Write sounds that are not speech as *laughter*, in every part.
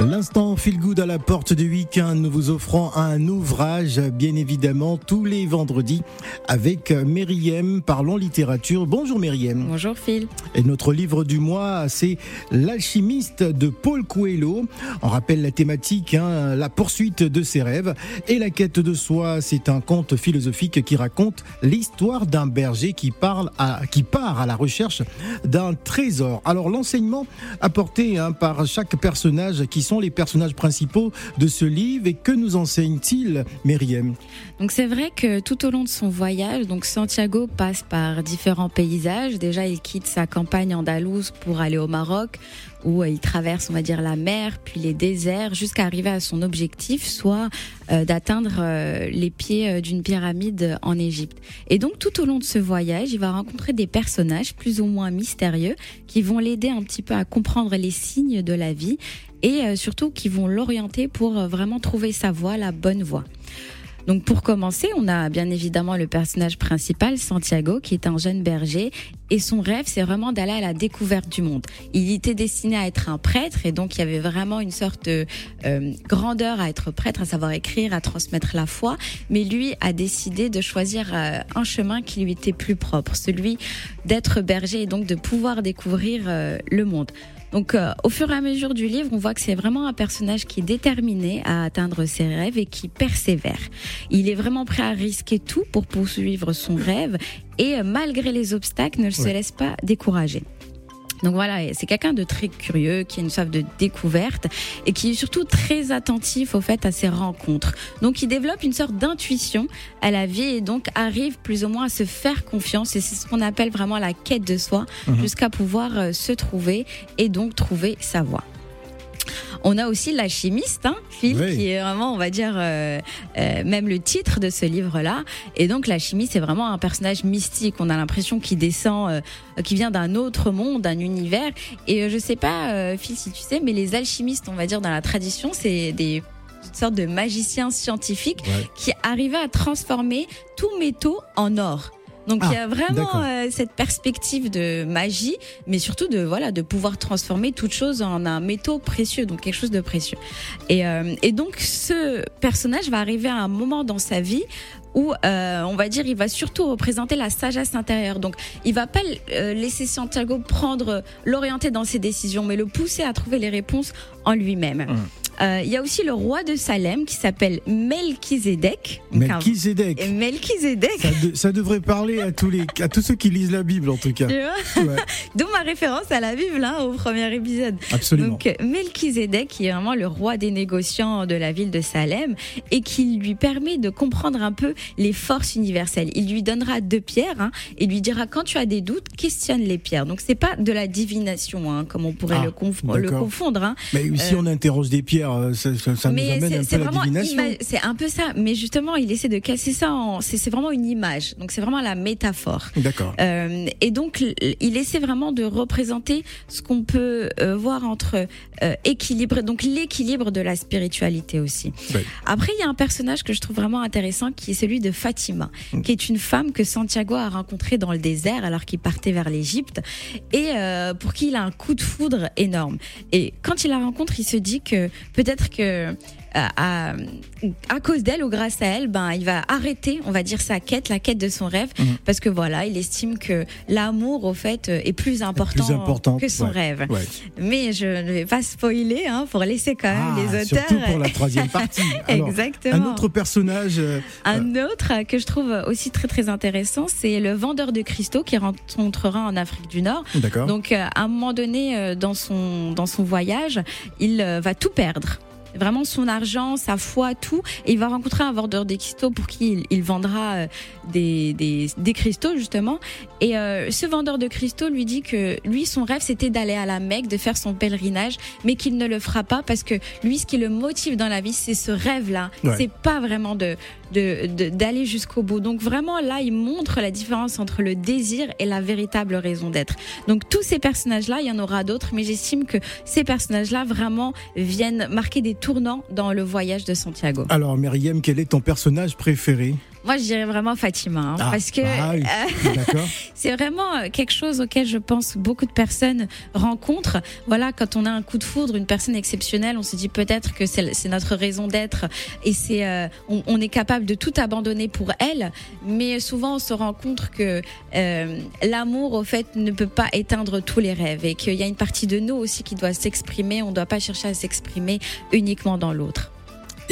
L'instant feel good à la porte du week-end, nous vous offrons un ouvrage, bien évidemment, tous les vendredis avec Myriam, parlons littérature. Bonjour Myriam. Bonjour Phil. Et notre livre du mois, c'est L'alchimiste de Paul Coelho. On rappelle la thématique, hein, la poursuite de ses rêves et la quête de soi. C'est un conte philosophique qui raconte l'histoire d'un berger qui, parle à, qui part à la recherche d'un trésor. Alors l'enseignement apporté hein, par chaque personnage qui les personnages principaux de ce livre et que nous enseigne-t-il, Myriam? Donc c'est vrai que tout au long de son voyage, donc Santiago passe par différents paysages. Déjà, il quitte sa campagne andalouse pour aller au Maroc où il traverse, on va dire, la mer, puis les déserts, jusqu'à arriver à son objectif, soit euh, d'atteindre euh, les pieds euh, d'une pyramide en Égypte. Et donc, tout au long de ce voyage, il va rencontrer des personnages plus ou moins mystérieux qui vont l'aider un petit peu à comprendre les signes de la vie et surtout qui vont l'orienter pour vraiment trouver sa voie, la bonne voie. Donc pour commencer, on a bien évidemment le personnage principal, Santiago, qui est un jeune berger. Et son rêve, c'est vraiment d'aller à la découverte du monde. Il était destiné à être un prêtre, et donc il y avait vraiment une sorte de euh, grandeur à être prêtre, à savoir écrire, à transmettre la foi. Mais lui a décidé de choisir euh, un chemin qui lui était plus propre, celui d'être berger et donc de pouvoir découvrir euh, le monde. Donc, euh, au fur et à mesure du livre, on voit que c'est vraiment un personnage qui est déterminé à atteindre ses rêves et qui persévère. Il est vraiment prêt à risquer tout pour poursuivre son rêve et, euh, malgré les obstacles, ne se laisse pas décourager. Donc voilà, c'est quelqu'un de très curieux, qui a une soif de découverte et qui est surtout très attentif au fait à ses rencontres. Donc il développe une sorte d'intuition à la vie et donc arrive plus ou moins à se faire confiance et c'est ce qu'on appelle vraiment la quête de soi mhm. jusqu'à pouvoir euh, se trouver et donc trouver sa voie. On a aussi l'alchimiste, hein, Phil, qui est vraiment, on va dire, euh, euh, même le titre de ce livre-là. Et donc l'alchimiste, c'est vraiment un personnage mystique. On a l'impression qu'il descend, euh, qu'il vient d'un autre monde, d'un univers. Et je sais pas, Phil, si tu sais, mais les alchimistes, on va dire, dans la tradition, c'est des sortes de magiciens scientifiques qui arrivaient à transformer tout métaux en or. Donc il y a ah, vraiment euh, cette perspective de magie, mais surtout de voilà de pouvoir transformer toute chose en un métaux précieux, donc quelque chose de précieux. Et, euh, et donc ce personnage va arriver à un moment dans sa vie où euh, on va dire il va surtout représenter la sagesse intérieure. Donc il va pas laisser Santiago prendre l'orienter dans ses décisions, mais le pousser à trouver les réponses en lui-même. Euh, il y a aussi le roi de Salem qui s'appelle Melchizedek. Melchizedek. Melchizedek. Ça, ça, devrait parler à tous, les, à tous ceux qui lisent la Bible en tout cas. *laughs* D'où ma référence à la Bible hein, au premier épisode. Absolument. Donc Melchizedek qui est vraiment le roi des négociants de la ville de Salem et qui lui permet de comprendre un peu les forces universelles. Il lui donnera deux pierres hein, et lui dira quand tu as des doutes, questionne les pierres. Donc c'est pas de la divination hein, comme on pourrait ah, le, le, confondre. Mais si euh, on interroge des pierres euh, ça, ça, nous amène un peu la divination. C'est un peu ça, mais justement, il essaie de casser ça. C'est vraiment une image, donc c'est vraiment la métaphore. D'accord. Euh, et donc, il essaie vraiment de représenter ce qu'on peut euh, voir entre euh, équilibre, donc l'équilibre de la spiritualité aussi. Après, il y a un personnage que je trouve vraiment intéressant, qui est celui de Fatima, mm. qui est une femme que Santiago a rencontrée dans le désert alors qu'il partait vers l'Égypte, et pour qui il a un coup de foudre énorme. Et quand il la rencontre, il se dit que peut-être que euh, à, à, cause d'elle ou grâce à elle, ben il va arrêter, on va dire sa quête, la quête de son rêve, mhm. parce que voilà, il estime que l'amour au fait est plus important, que son rêve. Mais je ne vais pas spoiler, hein, pour laisser quand même ah, les auteurs. Surtout pour la troisième *laughs* partie. Exactement. Un autre personnage. Euh, un autre que je trouve aussi très très intéressant, c'est le vendeur de cristaux qui rencontrera en Afrique du Nord. Donc euh, à un moment donné dans son dans son voyage, il va tout perdre vraiment son argent, sa foi, tout. Et il va rencontrer un vendeur des cristaux pour qui il, vendra euh, des, des, des, cristaux, justement. Et euh, ce vendeur de cristaux lui dit que lui, son rêve, c'était d'aller à la Mecque, de faire son pèlerinage, mais qu'il ne le fera pas parce que lui, ce qui le motive dans la vie, c'est ce rêve-là. C'est pas vraiment de d'aller de, jusqu'au bout. Donc vraiment, là, il montre la différence entre le désir et la véritable raison d'être. Donc tous ces personnages-là, il y en aura d'autres, mais j'estime que ces personnages-là vraiment viennent marquer des tournant dans le voyage de Santiago. Alors, Myriam, quel est ton personnage préféré? Moi, je dirais vraiment Fatima, hein, Ah, parce que ah oui, euh, *laughs* c'est vraiment euh, quelque chose auquel je pense beaucoup de personnes rencontrent. Voilà, quand on a un coup de foudre, une personne exceptionnelle, on se dit peut-être que c'est c'est notre raison d'être et c'est euh, on, on est capable de tout abandonner pour elle. Mais souvent, on se rend compte que euh, l'amour, au fait, ne peut pas éteindre tous les rêves et qu'il y a une partie de nous aussi qui doit s'exprimer. On ne doit pas chercher à s'exprimer uniquement dans l'autre.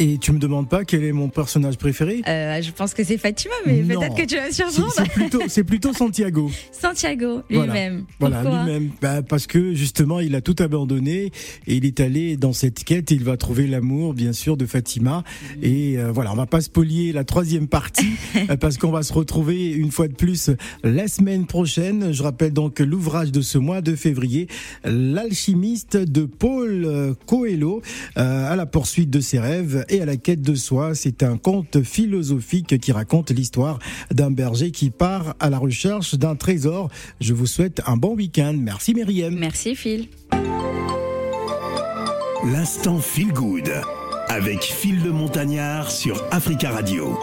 Et tu me demandes pas quel est mon personnage préféré? Euh, je pense que c'est Fatima, mais peut-être que tu vas surprendre. c'est plutôt, c'est plutôt Santiago. *laughs* Santiago lui-même. Voilà, lui-même. Bah, parce que justement, il a tout abandonné et il est allé dans cette quête. Et il va trouver l'amour, bien sûr, de Fatima. Et euh, voilà, on va pas spolier la troisième partie *laughs* euh, parce qu'on va se retrouver une fois de plus la semaine prochaine. Je rappelle donc l'ouvrage de ce mois de février, l'alchimiste de Paul euh, Coelho, euh, à la poursuite de ses rêves et à la quête de soi. C'est un conte philosophique qui raconte l'histoire d'un berger qui part à la recherche d'un trésor. Je vous souhaite un bon week-end. Merci Myriam. Merci Phil. L'instant Feel Good avec Phil le Montagnard sur Africa Radio.